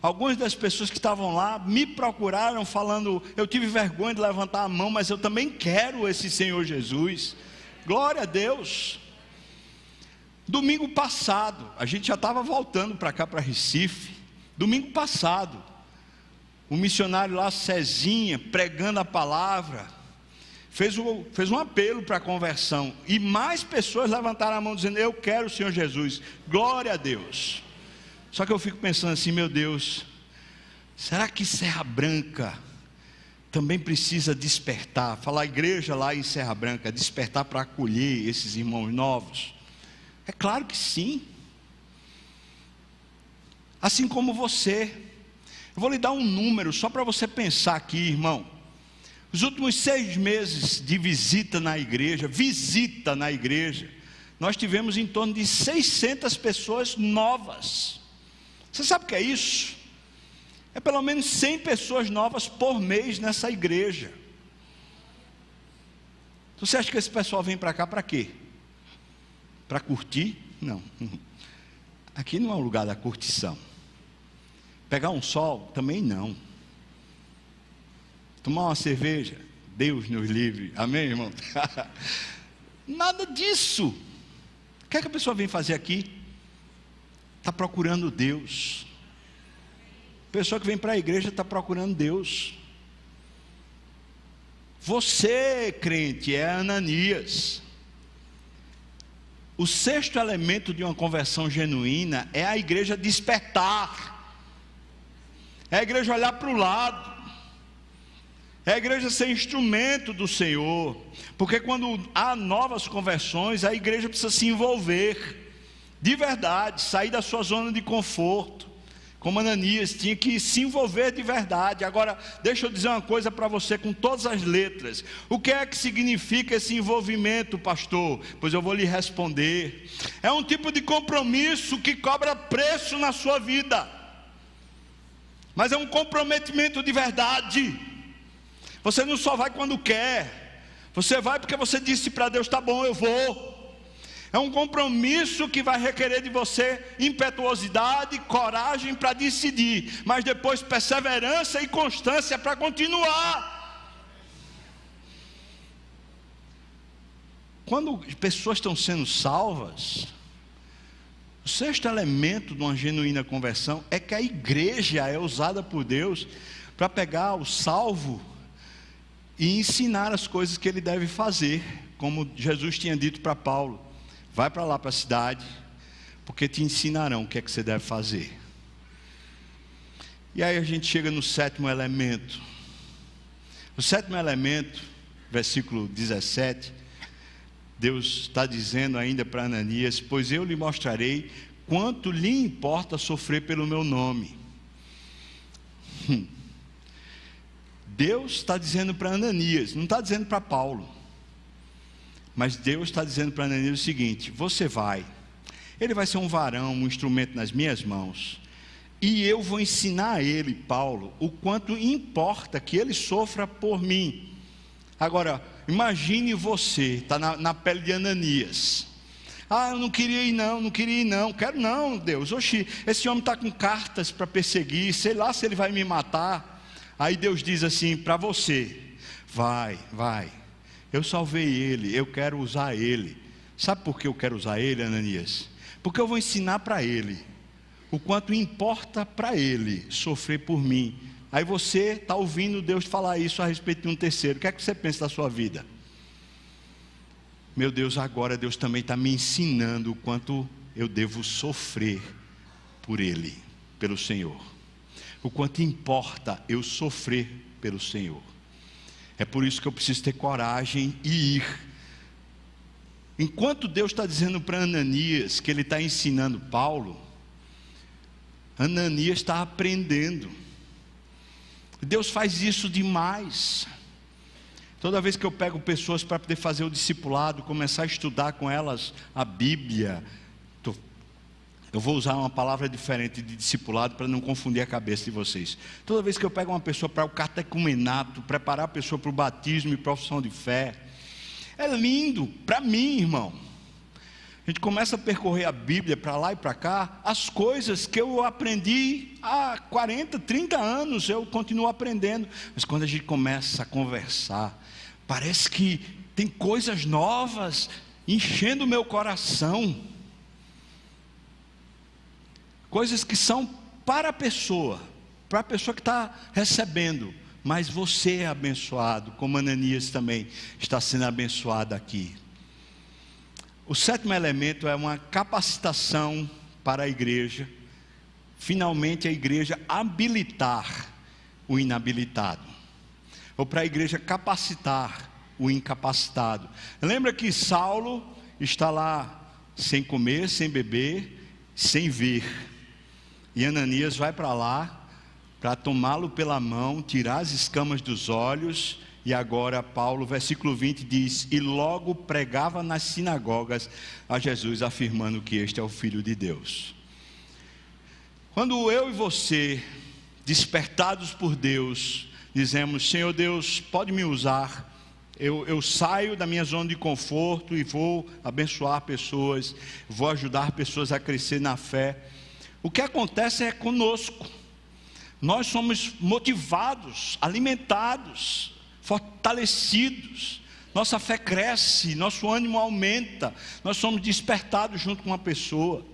algumas das pessoas que estavam lá me procuraram falando: Eu tive vergonha de levantar a mão, mas eu também quero esse Senhor Jesus. Glória a Deus. Domingo passado, a gente já estava voltando para cá, para Recife. Domingo passado, o missionário lá, Cezinha, pregando a palavra, fez um, fez um apelo para a conversão. E mais pessoas levantaram a mão dizendo: Eu quero o Senhor Jesus. Glória a Deus. Só que eu fico pensando assim, meu Deus, será que Serra Branca também precisa despertar? Falar igreja lá em Serra Branca, despertar para acolher esses irmãos novos. É claro que sim. Assim como você. Eu vou lhe dar um número só para você pensar aqui, irmão. Os últimos seis meses de visita na igreja, visita na igreja, nós tivemos em torno de 600 pessoas novas. Você sabe o que é isso? É pelo menos 100 pessoas novas por mês nessa igreja. Você acha que esse pessoal vem para cá para quê? Para curtir? Não. Aqui não é o lugar da curtição. Pegar um sol? Também não. Tomar uma cerveja? Deus nos livre. Amém, irmão? Nada disso. O que é que a pessoa vem fazer aqui? Está procurando Deus. A pessoa que vem para a igreja está procurando Deus. Você, crente, é Ananias. O sexto elemento de uma conversão genuína é a igreja despertar, é a igreja olhar para o lado, é a igreja ser instrumento do Senhor, porque quando há novas conversões, a igreja precisa se envolver, de verdade, sair da sua zona de conforto como Ananias, tinha que se envolver de verdade. Agora, deixa eu dizer uma coisa para você com todas as letras. O que é que significa esse envolvimento, pastor? Pois eu vou lhe responder. É um tipo de compromisso que cobra preço na sua vida, mas é um comprometimento de verdade. Você não só vai quando quer, você vai porque você disse para Deus: tá bom, eu vou. É um compromisso que vai requerer de você impetuosidade, coragem para decidir, mas depois perseverança e constância para continuar. Quando pessoas estão sendo salvas, o sexto elemento de uma genuína conversão é que a igreja é usada por Deus para pegar o salvo e ensinar as coisas que ele deve fazer, como Jesus tinha dito para Paulo. Vai para lá para a cidade, porque te ensinarão o que é que você deve fazer. E aí a gente chega no sétimo elemento. O sétimo elemento, versículo 17, Deus está dizendo ainda para Ananias: Pois eu lhe mostrarei quanto lhe importa sofrer pelo meu nome. Hum. Deus está dizendo para Ananias, não está dizendo para Paulo. Mas Deus está dizendo para Ananias o seguinte: você vai, ele vai ser um varão, um instrumento nas minhas mãos, e eu vou ensinar a ele, Paulo, o quanto importa que ele sofra por mim. Agora, imagine você, está na, na, pele de Ananias. Ah, eu não queria ir não, não queria ir não, quero não, Deus. Oxi, esse homem está com cartas para perseguir, sei lá se ele vai me matar. Aí Deus diz assim para você: vai, vai, eu salvei ele, eu quero usar ele. Sabe por que eu quero usar ele, Ananias? Porque eu vou ensinar para ele o quanto importa para ele sofrer por mim. Aí você está ouvindo Deus falar isso a respeito de um terceiro. O que é que você pensa da sua vida? Meu Deus, agora Deus também está me ensinando o quanto eu devo sofrer por Ele, pelo Senhor. O quanto importa eu sofrer pelo Senhor. É por isso que eu preciso ter coragem e ir. Enquanto Deus está dizendo para Ananias que ele está ensinando Paulo, Ananias está aprendendo. Deus faz isso demais. Toda vez que eu pego pessoas para poder fazer o discipulado, começar a estudar com elas a Bíblia, eu vou usar uma palavra diferente de discipulado para não confundir a cabeça de vocês. Toda vez que eu pego uma pessoa para o catecumenato, preparar a pessoa para o batismo e profissão de fé, é lindo para mim, irmão. A gente começa a percorrer a Bíblia para lá e para cá, as coisas que eu aprendi há 40, 30 anos, eu continuo aprendendo. Mas quando a gente começa a conversar, parece que tem coisas novas enchendo o meu coração coisas que são para a pessoa, para a pessoa que está recebendo, mas você é abençoado, como Ananias também está sendo abençoado aqui. O sétimo elemento é uma capacitação para a igreja, finalmente a igreja habilitar o inabilitado, ou para a igreja capacitar o incapacitado. Lembra que Saulo está lá sem comer, sem beber, sem ver. E Ananias vai para lá para tomá-lo pela mão, tirar as escamas dos olhos. E agora, Paulo, versículo 20 diz: E logo pregava nas sinagogas a Jesus, afirmando que este é o Filho de Deus. Quando eu e você, despertados por Deus, dizemos: Senhor Deus, pode me usar. Eu, eu, saio da minha zona de conforto e vou abençoar pessoas, vou ajudar pessoas a crescer na fé. O que acontece é conosco. Nós somos motivados, alimentados, fortalecidos. Nossa fé cresce, nosso ânimo aumenta. Nós somos despertados junto com uma pessoa.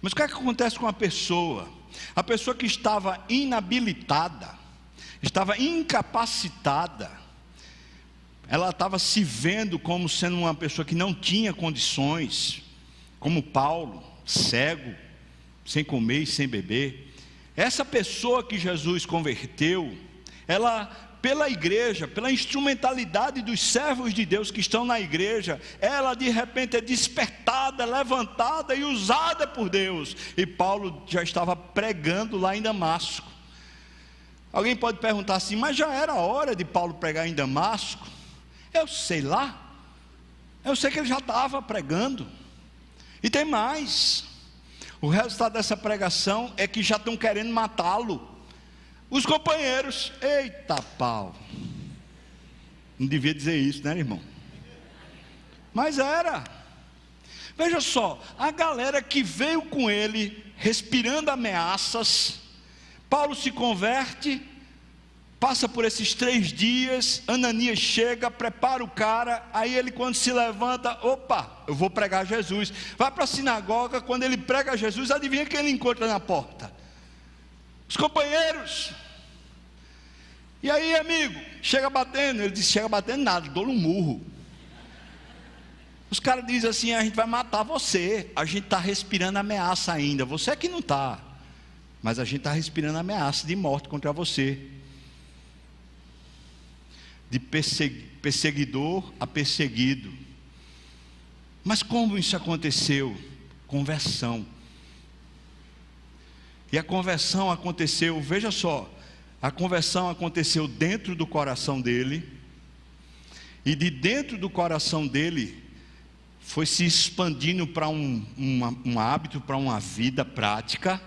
Mas o que, é que acontece com a pessoa? A pessoa que estava inabilitada, estava incapacitada, ela estava se vendo como sendo uma pessoa que não tinha condições, como Paulo, cego, sem comer e sem beber. Essa pessoa que Jesus converteu, ela pela igreja, pela instrumentalidade dos servos de Deus que estão na igreja, ela de repente é despertada, levantada e usada por Deus. E Paulo já estava pregando lá em Damasco. Alguém pode perguntar assim, mas já era hora de Paulo pregar em Damasco? Eu sei lá. Eu sei que ele já estava pregando. E tem mais. O resultado dessa pregação é que já estão querendo matá-lo. Os companheiros, eita pau. Não devia dizer isso, né, irmão? Mas era. Veja só, a galera que veio com ele, respirando ameaças, Paulo se converte, passa por esses três dias, Ananias chega, prepara o cara, aí ele quando se levanta, opa, eu vou pregar Jesus. Vai para a sinagoga, quando ele prega Jesus, adivinha quem ele encontra na porta? Os companheiros. E aí, amigo, chega batendo. Ele disse: chega batendo nada, dou um murro. Os caras dizem assim: a gente vai matar você. A gente está respirando ameaça ainda. Você é que não está. Mas a gente está respirando ameaça de morte contra você. De perseguidor a perseguido. Mas como isso aconteceu? Conversão. E a conversão aconteceu, veja só, a conversão aconteceu dentro do coração dele, e de dentro do coração dele foi se expandindo para um, um hábito, para uma vida prática,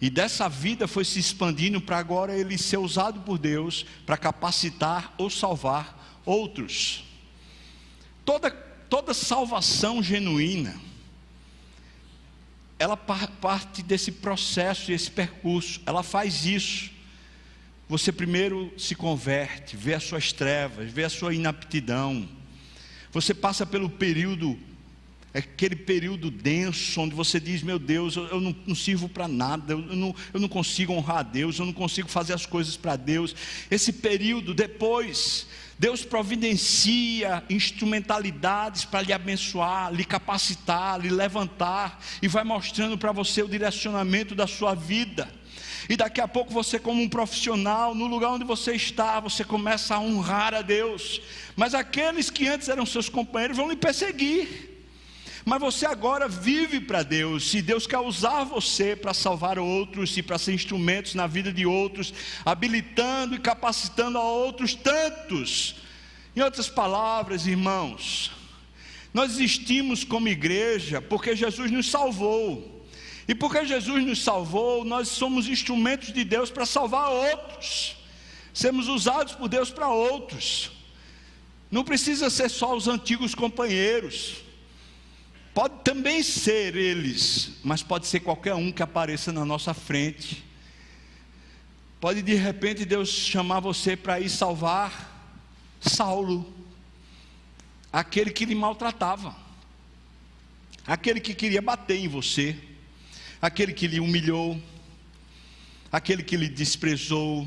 e dessa vida foi se expandindo para agora ele ser usado por Deus para capacitar ou salvar outros. Toda, toda salvação genuína, ela parte desse processo, desse percurso, ela faz isso. Você primeiro se converte, vê as suas trevas, vê a sua inaptidão. Você passa pelo período, aquele período denso, onde você diz: Meu Deus, eu não, não sirvo para nada, eu não, eu não consigo honrar a Deus, eu não consigo fazer as coisas para Deus. Esse período, depois, Deus providencia instrumentalidades para lhe abençoar, lhe capacitar, lhe levantar, e vai mostrando para você o direcionamento da sua vida. E daqui a pouco você, como um profissional, no lugar onde você está, você começa a honrar a Deus. Mas aqueles que antes eram seus companheiros vão lhe perseguir. Mas você agora vive para Deus, e Deus quer usar você para salvar outros e para ser instrumentos na vida de outros, habilitando e capacitando a outros tantos. Em outras palavras, irmãos, nós existimos como igreja porque Jesus nos salvou. E porque Jesus nos salvou, nós somos instrumentos de Deus para salvar outros, sermos usados por Deus para outros. Não precisa ser só os antigos companheiros, pode também ser eles, mas pode ser qualquer um que apareça na nossa frente. Pode de repente Deus chamar você para ir salvar Saulo, aquele que lhe maltratava, aquele que queria bater em você aquele que lhe humilhou, aquele que lhe desprezou.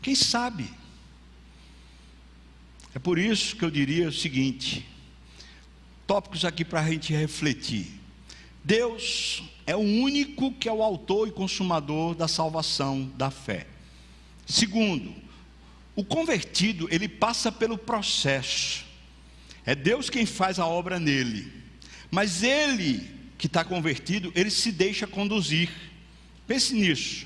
Quem sabe? É por isso que eu diria o seguinte: tópicos aqui para a gente refletir. Deus é o único que é o autor e consumador da salvação da fé. Segundo, o convertido, ele passa pelo processo. É Deus quem faz a obra nele. Mas ele que está convertido, ele se deixa conduzir. Pense nisso.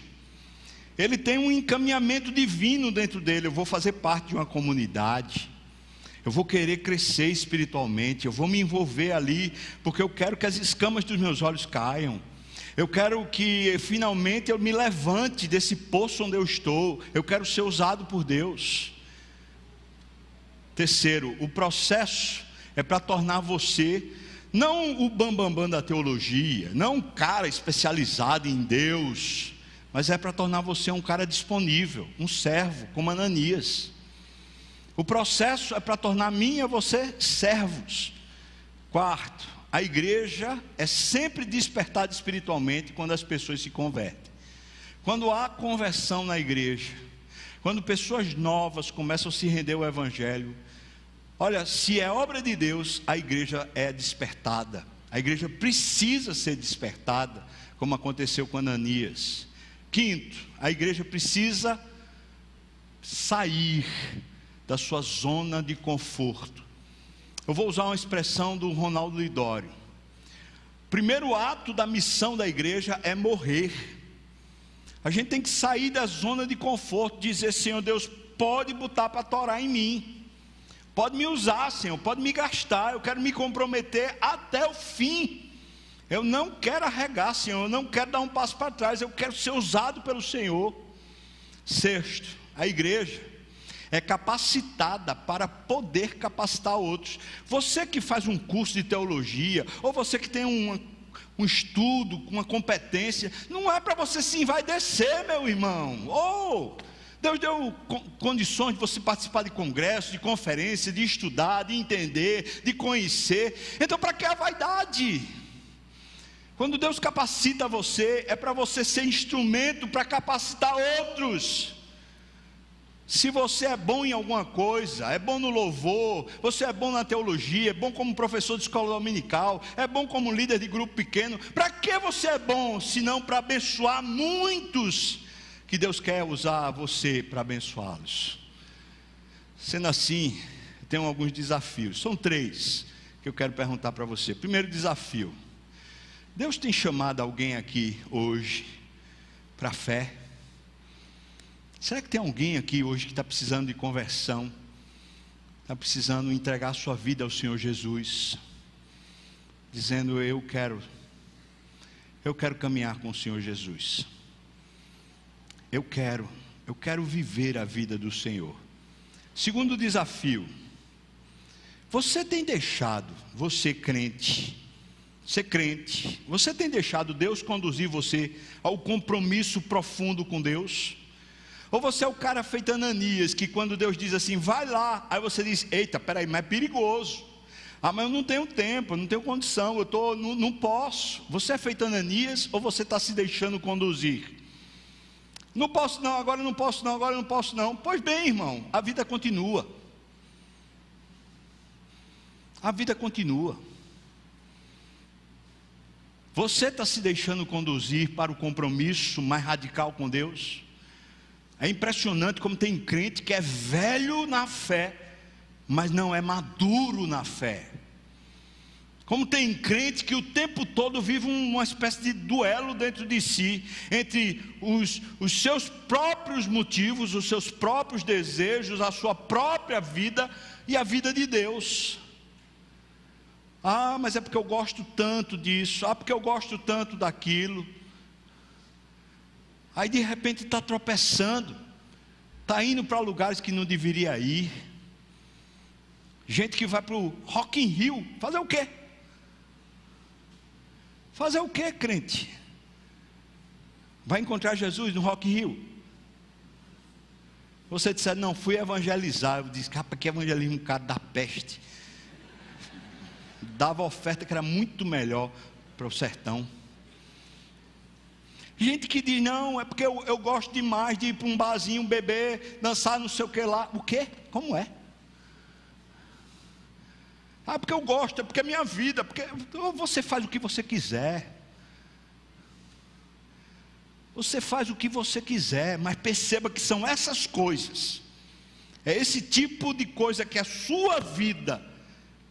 ele tem um encaminhamento divino dentro dele. Eu vou fazer parte de uma comunidade. Eu vou querer crescer espiritualmente, eu vou me envolver ali, porque eu quero que as escamas dos meus olhos caiam. Eu quero que finalmente eu me levante desse poço onde eu estou. Eu quero ser usado por Deus. Terceiro, o processo é para tornar você não o bambambam bam, bam da teologia, não um cara especializado em Deus, mas é para tornar você um cara disponível, um servo, como Ananias. O processo é para tornar mim e você servos. Quarto, a igreja é sempre despertada espiritualmente quando as pessoas se convertem. Quando há conversão na igreja, quando pessoas novas começam a se render ao Evangelho, olha, se é obra de Deus, a igreja é despertada. A igreja precisa ser despertada, como aconteceu com Ananias. Quinto, a igreja precisa sair da sua zona de conforto. Eu vou usar uma expressão do Ronaldo Lidório. Primeiro ato da missão da igreja é morrer. A gente tem que sair da zona de conforto, dizer: Senhor Deus, pode botar para torar em mim, pode me usar, Senhor, pode me gastar, eu quero me comprometer até o fim. Eu não quero arregar, Senhor, eu não quero dar um passo para trás, eu quero ser usado pelo Senhor. Sexto, a igreja é capacitada para poder capacitar outros. Você que faz um curso de teologia, ou você que tem um, um estudo, uma competência, não é para você se envaidecer, meu irmão. Ou. Oh, Deus deu condições de você participar de congressos, de conferências, de estudar, de entender, de conhecer. Então, para que a vaidade? Quando Deus capacita você, é para você ser instrumento para capacitar outros. Se você é bom em alguma coisa, é bom no louvor, você é bom na teologia, é bom como professor de escola dominical, é bom como líder de grupo pequeno, para que você é bom, se não para abençoar muitos que Deus quer usar você para abençoá-los? Sendo assim, tenho alguns desafios, são três que eu quero perguntar para você. Primeiro desafio: Deus tem chamado alguém aqui hoje para a fé? Será que tem alguém aqui hoje que está precisando de conversão? Está precisando entregar a sua vida ao Senhor Jesus? Dizendo, eu quero, eu quero caminhar com o Senhor Jesus. Eu quero, eu quero viver a vida do Senhor. Segundo desafio, você tem deixado, você crente, ser crente, você tem deixado Deus conduzir você ao compromisso profundo com Deus? Ou você é o cara feito Ananias, que quando Deus diz assim, vai lá, aí você diz, eita, peraí, mas é perigoso. Ah, mas eu não tenho tempo, eu não tenho condição, eu tô, não, não posso. Você é feito Ananias ou você está se deixando conduzir? Não posso não, agora não posso não, agora não posso não. Pois bem, irmão, a vida continua. A vida continua. Você está se deixando conduzir para o compromisso mais radical com Deus? É impressionante como tem crente que é velho na fé, mas não é maduro na fé. Como tem crente que o tempo todo vive uma espécie de duelo dentro de si, entre os, os seus próprios motivos, os seus próprios desejos, a sua própria vida e a vida de Deus. Ah, mas é porque eu gosto tanto disso, ah, porque eu gosto tanto daquilo. Aí de repente está tropeçando, está indo para lugares que não deveria ir. Gente que vai para o Rock in Rio, fazer o quê? Fazer o quê, crente? Vai encontrar Jesus no Rock in Rio? Você disser, não, fui evangelizar. Eu disse, capa, que evangelismo, cara da peste. Dava oferta que era muito melhor para o sertão. Gente que diz, não, é porque eu, eu gosto demais de ir para um barzinho, beber, dançar, não sei o que lá. O quê? Como é? Ah, porque eu gosto, é porque é minha vida, porque você faz o que você quiser. Você faz o que você quiser, mas perceba que são essas coisas. É esse tipo de coisa que é a sua vida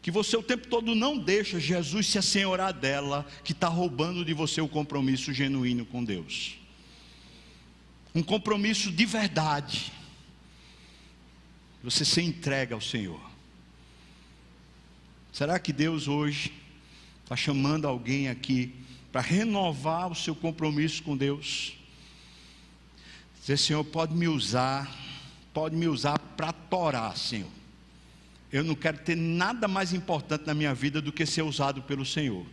que você o tempo todo não deixa Jesus se assenhorar dela, que está roubando de você o compromisso genuíno com Deus. um compromisso de verdade. Você se entrega ao Senhor. Será que Deus hoje está chamando alguém aqui para renovar o seu compromisso com Deus? Dizer, Senhor, pode me usar, pode me usar para torar, Senhor. Eu não quero ter nada mais importante na minha vida do que ser usado pelo Senhor,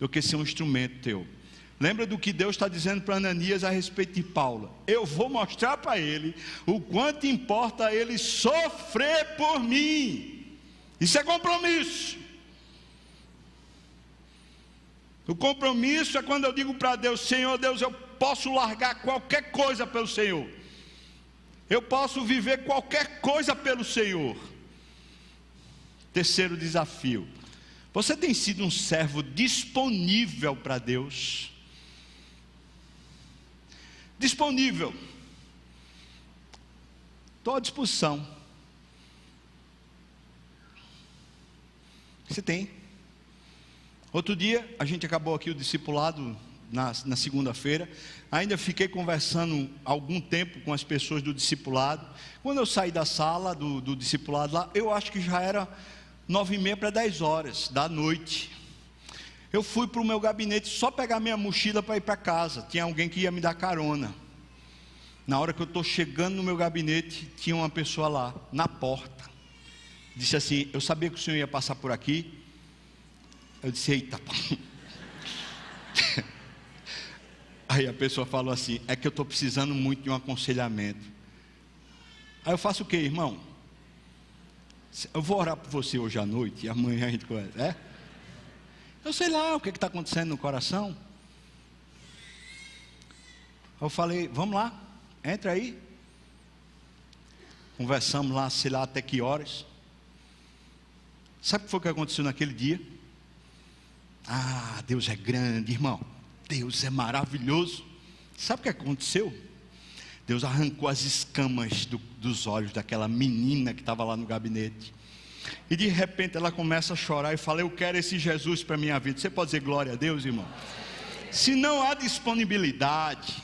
do que ser um instrumento teu. Lembra do que Deus está dizendo para Ananias a respeito de Paulo? Eu vou mostrar para ele o quanto importa ele sofrer por mim. Isso é compromisso. O compromisso é quando eu digo para Deus: Senhor Deus, eu posso largar qualquer coisa pelo Senhor. Eu posso viver qualquer coisa pelo Senhor. Terceiro desafio. Você tem sido um servo disponível para Deus? Disponível. Estou à disposição. Você tem. Outro dia, a gente acabou aqui o discipulado na, na segunda-feira. Ainda fiquei conversando algum tempo com as pessoas do discipulado. Quando eu saí da sala do, do discipulado lá, eu acho que já era nove e meia para dez horas da noite. Eu fui para o meu gabinete só pegar minha mochila para ir para casa. Tinha alguém que ia me dar carona. Na hora que eu estou chegando no meu gabinete, tinha uma pessoa lá, na porta. Disse assim: Eu sabia que o senhor ia passar por aqui. Eu disse: Eita. Aí a pessoa falou assim: É que eu estou precisando muito de um aconselhamento. Aí eu faço o que, irmão? Eu vou orar por você hoje à noite e amanhã a gente conversa. É? Eu sei lá o que está acontecendo no coração. Eu falei: Vamos lá, entra aí. Conversamos lá, sei lá até que horas. Sabe o que foi que aconteceu naquele dia? Ah, Deus é grande, irmão. Deus é maravilhoso. Sabe o que aconteceu? Deus arrancou as escamas do, dos olhos daquela menina que estava lá no gabinete. E de repente ela começa a chorar e fala: Eu quero esse Jesus para a minha vida. Você pode dizer glória a Deus, irmão? Se não há disponibilidade,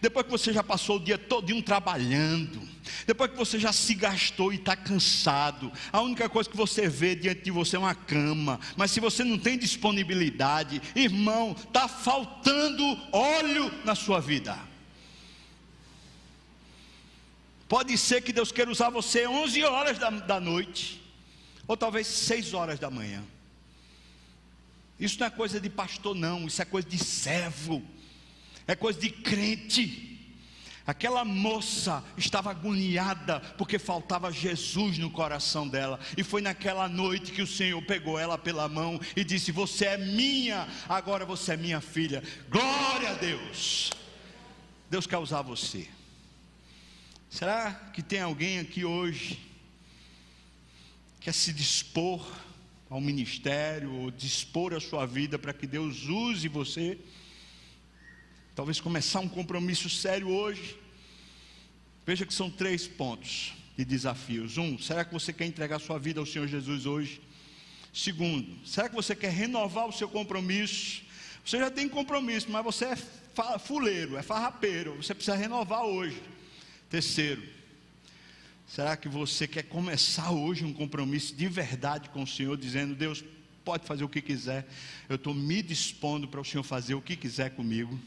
depois que você já passou o dia todo trabalhando, depois que você já se gastou e está cansado, a única coisa que você vê diante de você é uma cama. Mas se você não tem disponibilidade, irmão, está faltando óleo na sua vida. Pode ser que Deus queira usar você 11 horas da, da noite, ou talvez 6 horas da manhã. Isso não é coisa de pastor, não, isso é coisa de servo, é coisa de crente. Aquela moça estava agoniada porque faltava Jesus no coração dela. E foi naquela noite que o Senhor pegou ela pela mão e disse: Você é minha, agora você é minha filha. Glória a Deus. Deus quer usar você. Será que tem alguém aqui hoje que quer se dispor ao ministério ou dispor a sua vida para que Deus use você? Talvez começar um compromisso sério hoje. Veja que são três pontos de desafios. Um, será que você quer entregar sua vida ao Senhor Jesus hoje? Segundo, será que você quer renovar o seu compromisso? Você já tem compromisso, mas você é fuleiro, é farrapeiro, você precisa renovar hoje. Terceiro, será que você quer começar hoje um compromisso de verdade com o Senhor, dizendo: Deus, pode fazer o que quiser, eu estou me dispondo para o Senhor fazer o que quiser comigo?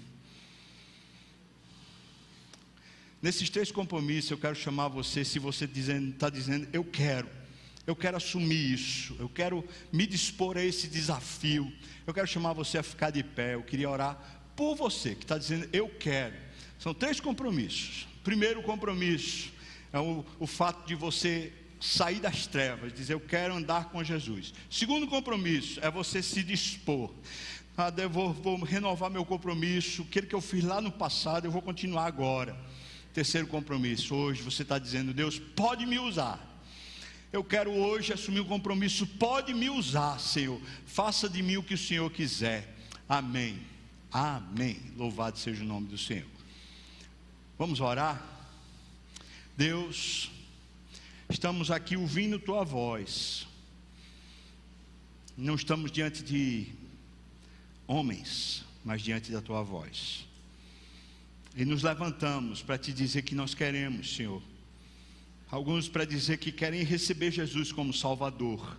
Nesses três compromissos, eu quero chamar você, se você está dizendo, tá dizendo, eu quero, eu quero assumir isso, eu quero me dispor a esse desafio, eu quero chamar você a ficar de pé, eu queria orar por você, que está dizendo, eu quero. São três compromissos. Primeiro compromisso é o, o fato de você sair das trevas, dizer, eu quero andar com Jesus. Segundo compromisso é você se dispor. Ah, vou, vou renovar meu compromisso, aquele que eu fiz lá no passado, eu vou continuar agora. Terceiro compromisso, hoje você está dizendo, Deus pode me usar. Eu quero hoje assumir o um compromisso, pode me usar, Senhor. Faça de mim o que o Senhor quiser. Amém. Amém. Louvado seja o nome do Senhor. Vamos orar? Deus, estamos aqui ouvindo tua voz. Não estamos diante de homens, mas diante da tua voz. E nos levantamos para te dizer que nós queremos, Senhor. Alguns para dizer que querem receber Jesus como Salvador.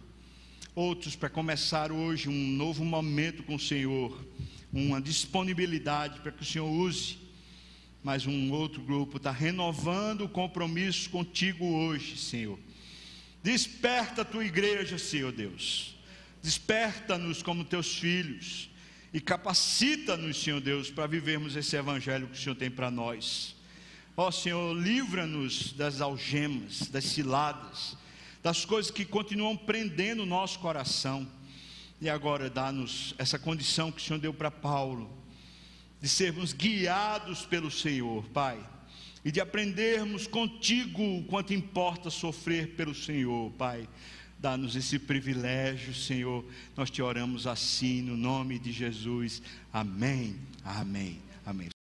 Outros para começar hoje um novo momento com o Senhor. Uma disponibilidade para que o Senhor use. Mas um outro grupo está renovando o compromisso contigo hoje, Senhor. Desperta a tua igreja, Senhor Deus. Desperta-nos como teus filhos e capacita-nos, Senhor Deus, para vivermos esse evangelho que o Senhor tem para nós. Ó Senhor, livra-nos das algemas, das ciladas, das coisas que continuam prendendo o nosso coração. E agora dá-nos essa condição que o Senhor deu para Paulo, de sermos guiados pelo Senhor, Pai, e de aprendermos contigo o quanto importa sofrer pelo Senhor, Pai Dá-nos esse privilégio, Senhor. Nós te oramos assim, no nome de Jesus. Amém. Amém. Amém.